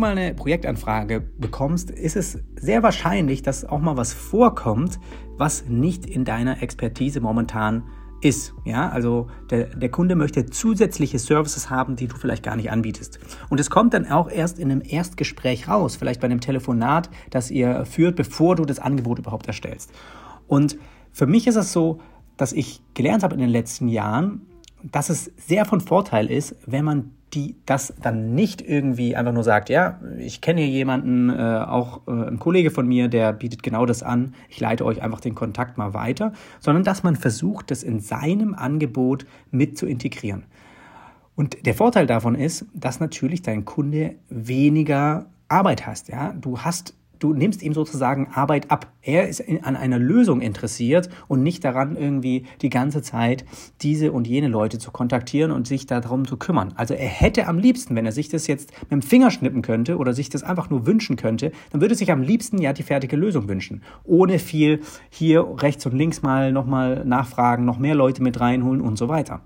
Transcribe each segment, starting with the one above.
mal eine Projektanfrage bekommst, ist es sehr wahrscheinlich, dass auch mal was vorkommt, was nicht in deiner Expertise momentan ist. Ja, also der, der Kunde möchte zusätzliche Services haben, die du vielleicht gar nicht anbietest. Und es kommt dann auch erst in einem Erstgespräch raus, vielleicht bei einem Telefonat, das ihr führt, bevor du das Angebot überhaupt erstellst. Und für mich ist es so, dass ich gelernt habe in den letzten Jahren, dass es sehr von Vorteil ist, wenn man die das dann nicht irgendwie einfach nur sagt, ja, ich kenne hier jemanden, äh, auch äh, ein Kollege von mir, der bietet genau das an, ich leite euch einfach den Kontakt mal weiter, sondern dass man versucht, das in seinem Angebot mit zu integrieren. Und der Vorteil davon ist, dass natürlich dein Kunde weniger Arbeit hast. Ja? Du hast du nimmst ihm sozusagen Arbeit ab. Er ist an einer Lösung interessiert und nicht daran, irgendwie die ganze Zeit diese und jene Leute zu kontaktieren und sich darum zu kümmern. Also er hätte am liebsten, wenn er sich das jetzt mit dem Finger schnippen könnte oder sich das einfach nur wünschen könnte, dann würde sich am liebsten ja die fertige Lösung wünschen. Ohne viel hier rechts und links mal nochmal nachfragen, noch mehr Leute mit reinholen und so weiter.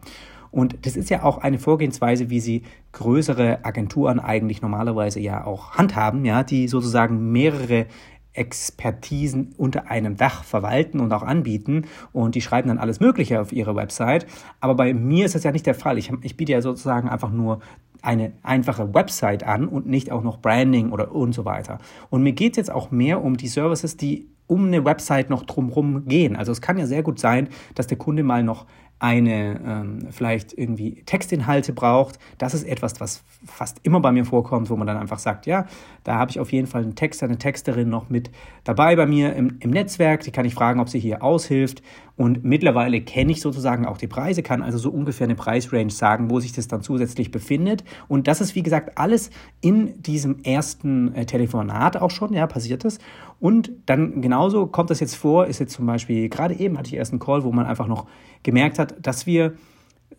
Und das ist ja auch eine Vorgehensweise, wie sie größere Agenturen eigentlich normalerweise ja auch handhaben, ja, die sozusagen mehrere Expertisen unter einem Dach verwalten und auch anbieten und die schreiben dann alles Mögliche auf ihre Website. Aber bei mir ist das ja nicht der Fall. Ich, ich biete ja sozusagen einfach nur eine einfache Website an und nicht auch noch Branding oder und so weiter. Und mir geht es jetzt auch mehr um die Services, die um eine Website noch drumherum gehen. Also es kann ja sehr gut sein, dass der Kunde mal noch eine ähm, vielleicht irgendwie Textinhalte braucht. Das ist etwas, was fast immer bei mir vorkommt, wo man dann einfach sagt, ja, da habe ich auf jeden Fall einen Texter, eine Texterin noch mit dabei bei mir im, im Netzwerk. Die kann ich fragen, ob sie hier aushilft. Und mittlerweile kenne ich sozusagen auch die Preise, kann also so ungefähr eine Preisrange sagen, wo sich das dann zusätzlich befindet. Und das ist, wie gesagt, alles in diesem ersten äh, Telefonat auch schon, ja, passiert das. Und dann genauso kommt das jetzt vor, ist jetzt zum Beispiel, gerade eben hatte ich erst einen Call, wo man einfach noch gemerkt hat, dass wir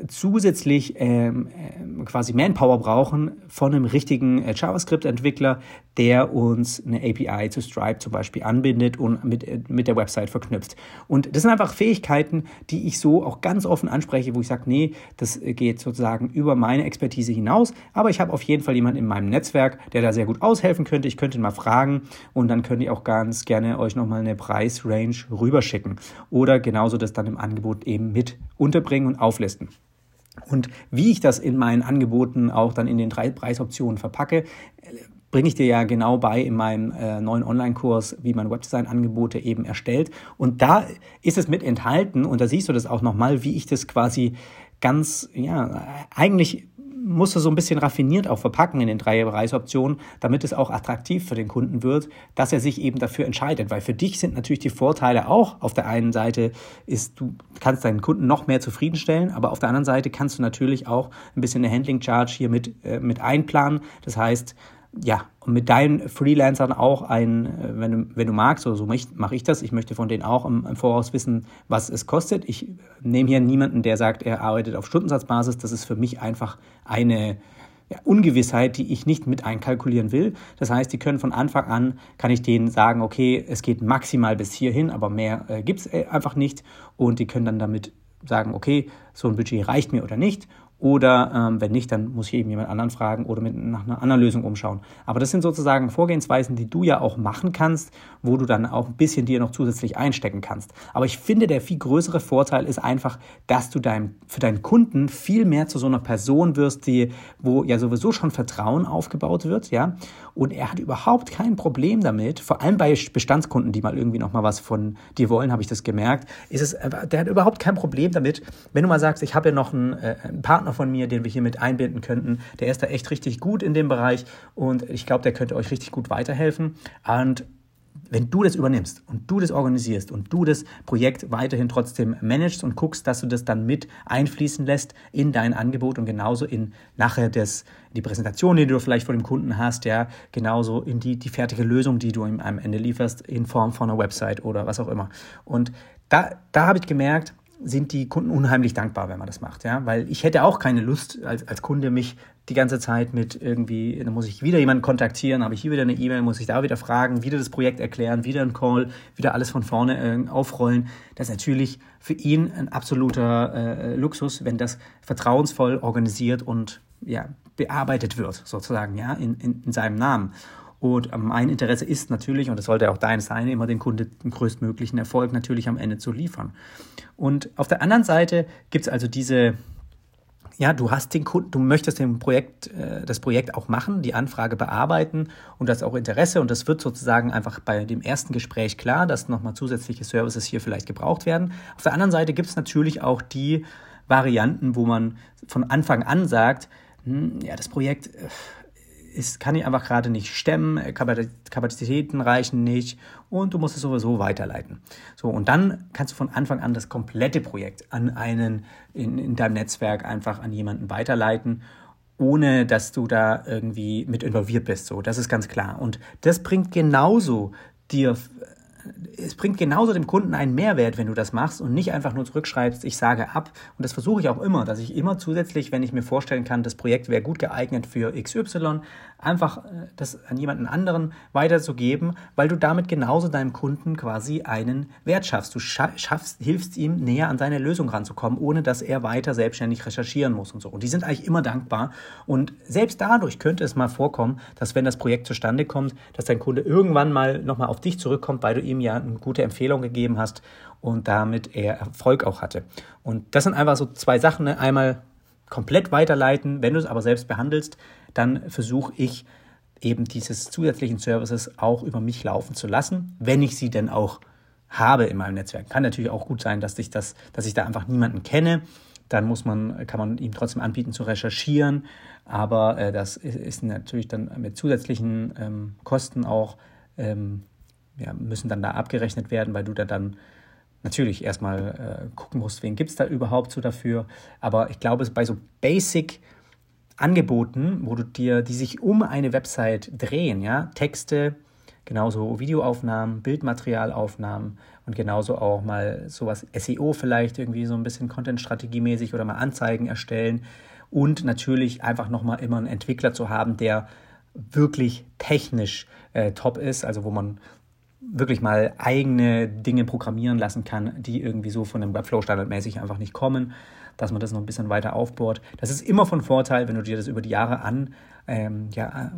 zusätzlich ähm, ähm, quasi Manpower brauchen von einem richtigen äh, JavaScript-Entwickler, der uns eine API zu Stripe zum Beispiel anbindet und mit, äh, mit der Website verknüpft. Und das sind einfach Fähigkeiten, die ich so auch ganz offen anspreche, wo ich sage, nee, das geht sozusagen über meine Expertise hinaus, aber ich habe auf jeden Fall jemanden in meinem Netzwerk, der da sehr gut aushelfen könnte. Ich könnte ihn mal fragen und dann könnt ihr auch ganz gerne euch nochmal eine Preisrange rüberschicken oder genauso das dann im Angebot eben mit unterbringen und auflisten. Und wie ich das in meinen Angeboten auch dann in den drei Preisoptionen verpacke, bringe ich dir ja genau bei in meinem äh, neuen Online-Kurs, wie man Webdesign-Angebote eben erstellt. Und da ist es mit enthalten und da siehst du das auch nochmal, wie ich das quasi ganz, ja, eigentlich musst du so ein bisschen raffiniert auch verpacken in den drei Preisoptionen, damit es auch attraktiv für den Kunden wird, dass er sich eben dafür entscheidet. Weil für dich sind natürlich die Vorteile auch auf der einen Seite ist, du kannst deinen Kunden noch mehr zufriedenstellen, aber auf der anderen Seite kannst du natürlich auch ein bisschen eine Handling Charge hier mit, äh, mit einplanen. Das heißt, ja, und mit deinen Freelancern auch ein, äh, wenn du, wenn du magst, so, so mache ich das, ich möchte von denen auch im, im, Voraus wissen, was es kostet. Ich nehme hier niemanden, der sagt, er arbeitet auf Stundensatzbasis. Das ist für mich einfach eine ja, Ungewissheit, die ich nicht mit einkalkulieren will. Das heißt, die können von Anfang an, kann ich denen sagen, okay, es geht maximal bis hierhin, aber mehr äh, gibt es äh, einfach nicht. Und die können dann damit sagen, okay, so ein Budget reicht mir oder nicht. Oder ähm, wenn nicht, dann muss ich eben jemand anderen fragen oder mit, nach einer anderen Lösung umschauen. Aber das sind sozusagen Vorgehensweisen, die du ja auch machen kannst, wo du dann auch ein bisschen dir noch zusätzlich einstecken kannst. Aber ich finde, der viel größere Vorteil ist einfach, dass du dein, für deinen Kunden viel mehr zu so einer Person wirst, die, wo ja sowieso schon Vertrauen aufgebaut wird, ja. Und er hat überhaupt kein Problem damit, vor allem bei Bestandskunden, die mal irgendwie noch mal was von dir wollen, habe ich das gemerkt, ist es, der hat überhaupt kein Problem damit, wenn du mal sagst, ich habe ja noch einen, äh, einen Partner von mir, den wir hier mit einbinden könnten, der ist da echt richtig gut in dem Bereich und ich glaube, der könnte euch richtig gut weiterhelfen. Und wenn du das übernimmst und du das organisierst und du das Projekt weiterhin trotzdem managst und guckst, dass du das dann mit einfließen lässt in dein Angebot und genauso in nachher das, die Präsentation, die du vielleicht vor dem Kunden hast, ja, genauso in die, die fertige Lösung, die du ihm am Ende lieferst, in Form von einer Website oder was auch immer. Und da, da habe ich gemerkt, sind die Kunden unheimlich dankbar, wenn man das macht, ja, weil ich hätte auch keine Lust als, als Kunde mich die ganze Zeit mit irgendwie, dann muss ich wieder jemanden kontaktieren, habe ich hier wieder eine E-Mail, muss ich da wieder fragen, wieder das Projekt erklären, wieder ein Call, wieder alles von vorne äh, aufrollen. Das ist natürlich für ihn ein absoluter äh, Luxus, wenn das vertrauensvoll organisiert und ja, bearbeitet wird, sozusagen, ja, in, in, in seinem Namen. Und mein Interesse ist natürlich, und das sollte auch dein sein, immer den Kunden den größtmöglichen Erfolg natürlich am Ende zu liefern. Und auf der anderen Seite gibt es also diese, ja, du hast den Kunden, du möchtest dem Projekt, äh, das Projekt auch machen, die Anfrage bearbeiten und das auch Interesse und das wird sozusagen einfach bei dem ersten Gespräch klar, dass nochmal zusätzliche Services hier vielleicht gebraucht werden. Auf der anderen Seite gibt es natürlich auch die Varianten, wo man von Anfang an sagt, hm, ja, das Projekt äh, ist, kann ich einfach gerade nicht stemmen, Kapazitäten reichen nicht und du musst es sowieso weiterleiten. So, und dann kannst du von Anfang an das komplette Projekt an einen in, in deinem Netzwerk einfach an jemanden weiterleiten, ohne dass du da irgendwie mit involviert bist. So, das ist ganz klar. Und das bringt genauso dir es bringt genauso dem Kunden einen Mehrwert, wenn du das machst und nicht einfach nur zurückschreibst, ich sage ab. Und das versuche ich auch immer, dass ich immer zusätzlich, wenn ich mir vorstellen kann, das Projekt wäre gut geeignet für XY, einfach äh, das an jemanden anderen weiterzugeben, weil du damit genauso deinem Kunden quasi einen Wert schaffst. Du schaffst, hilfst ihm näher an seine Lösung ranzukommen, ohne dass er weiter selbstständig recherchieren muss und so. Und die sind eigentlich immer dankbar. Und selbst dadurch könnte es mal vorkommen, dass wenn das Projekt zustande kommt, dass dein Kunde irgendwann mal nochmal auf dich zurückkommt, weil du ihm ja eine gute Empfehlung gegeben hast und damit er Erfolg auch hatte. Und das sind einfach so zwei Sachen. Ne? Einmal komplett weiterleiten, wenn du es aber selbst behandelst, dann versuche ich eben dieses zusätzlichen Services auch über mich laufen zu lassen, wenn ich sie denn auch habe in meinem Netzwerk. Kann natürlich auch gut sein, dass ich das, dass ich da einfach niemanden kenne. Dann muss man, kann man ihm trotzdem anbieten zu recherchieren, aber äh, das ist, ist, natürlich dann mit zusätzlichen ähm, Kosten auch ähm, ja, müssen dann da abgerechnet werden, weil du da dann natürlich erstmal äh, gucken musst, wen gibt es da überhaupt so dafür. Aber ich glaube, bei so Basic Angeboten, wo du dir, die sich um eine Website drehen, ja, Texte, genauso Videoaufnahmen, Bildmaterialaufnahmen und genauso auch mal sowas SEO vielleicht irgendwie so ein bisschen Content-Strategiemäßig oder mal Anzeigen erstellen und natürlich einfach nochmal immer einen Entwickler zu haben, der wirklich technisch äh, top ist, also wo man wirklich mal eigene Dinge programmieren lassen kann, die irgendwie so von dem Webflow standardmäßig einfach nicht kommen, dass man das noch ein bisschen weiter aufbohrt. Das ist immer von Vorteil, wenn du dir das über die Jahre an, ähm, ja,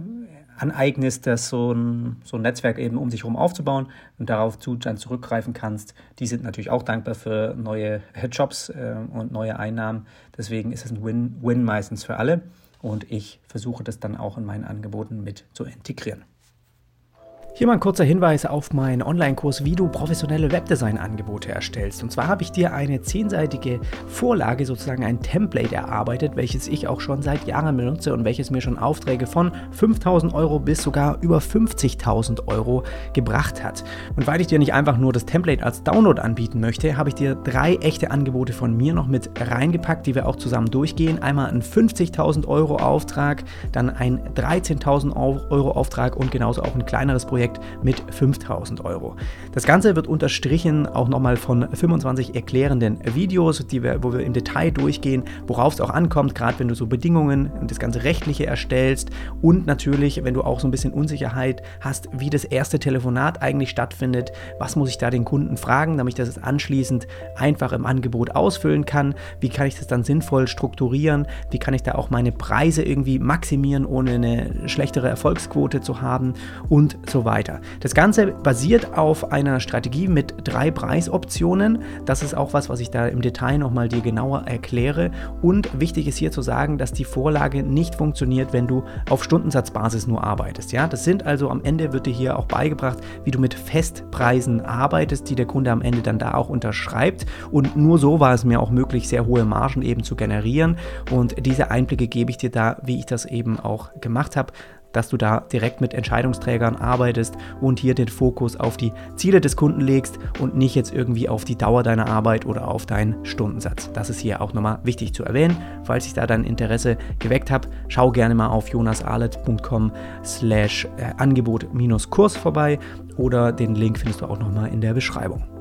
aneignest, das so ein, so ein Netzwerk eben um sich herum aufzubauen und darauf zu, dann zurückgreifen kannst. Die sind natürlich auch dankbar für neue Jobs äh, und neue Einnahmen. Deswegen ist es ein Win-Win meistens für alle und ich versuche das dann auch in meinen Angeboten mit zu integrieren. Hier mal ein kurzer Hinweis auf meinen Online-Kurs, wie du professionelle Webdesign-Angebote erstellst. Und zwar habe ich dir eine zehnseitige Vorlage, sozusagen ein Template erarbeitet, welches ich auch schon seit Jahren benutze und welches mir schon Aufträge von 5000 Euro bis sogar über 50.000 Euro gebracht hat. Und weil ich dir nicht einfach nur das Template als Download anbieten möchte, habe ich dir drei echte Angebote von mir noch mit reingepackt, die wir auch zusammen durchgehen. Einmal ein 50.000 Euro Auftrag, dann ein 13.000 Euro Auftrag und genauso auch ein kleineres Projekt Projekt mit 5000 Euro. Das Ganze wird unterstrichen auch nochmal von 25 erklärenden Videos, die wir, wo wir im Detail durchgehen, worauf es auch ankommt, gerade wenn du so Bedingungen und das ganze Rechtliche erstellst und natürlich, wenn du auch so ein bisschen Unsicherheit hast, wie das erste Telefonat eigentlich stattfindet, was muss ich da den Kunden fragen, damit ich das anschließend einfach im Angebot ausfüllen kann, wie kann ich das dann sinnvoll strukturieren, wie kann ich da auch meine Preise irgendwie maximieren, ohne eine schlechtere Erfolgsquote zu haben? Und so weiter weiter. Das Ganze basiert auf einer Strategie mit drei Preisoptionen. Das ist auch was, was ich da im Detail nochmal dir genauer erkläre. Und wichtig ist hier zu sagen, dass die Vorlage nicht funktioniert, wenn du auf Stundensatzbasis nur arbeitest. Ja, das sind also am Ende wird dir hier auch beigebracht, wie du mit Festpreisen arbeitest, die der Kunde am Ende dann da auch unterschreibt. Und nur so war es mir auch möglich, sehr hohe Margen eben zu generieren. Und diese Einblicke gebe ich dir da, wie ich das eben auch gemacht habe dass du da direkt mit Entscheidungsträgern arbeitest und hier den Fokus auf die Ziele des Kunden legst und nicht jetzt irgendwie auf die Dauer deiner Arbeit oder auf deinen Stundensatz. Das ist hier auch nochmal wichtig zu erwähnen. Falls ich da dein Interesse geweckt habe, schau gerne mal auf jonasarlet.com slash äh, Angebot-Kurs vorbei oder den Link findest du auch nochmal in der Beschreibung.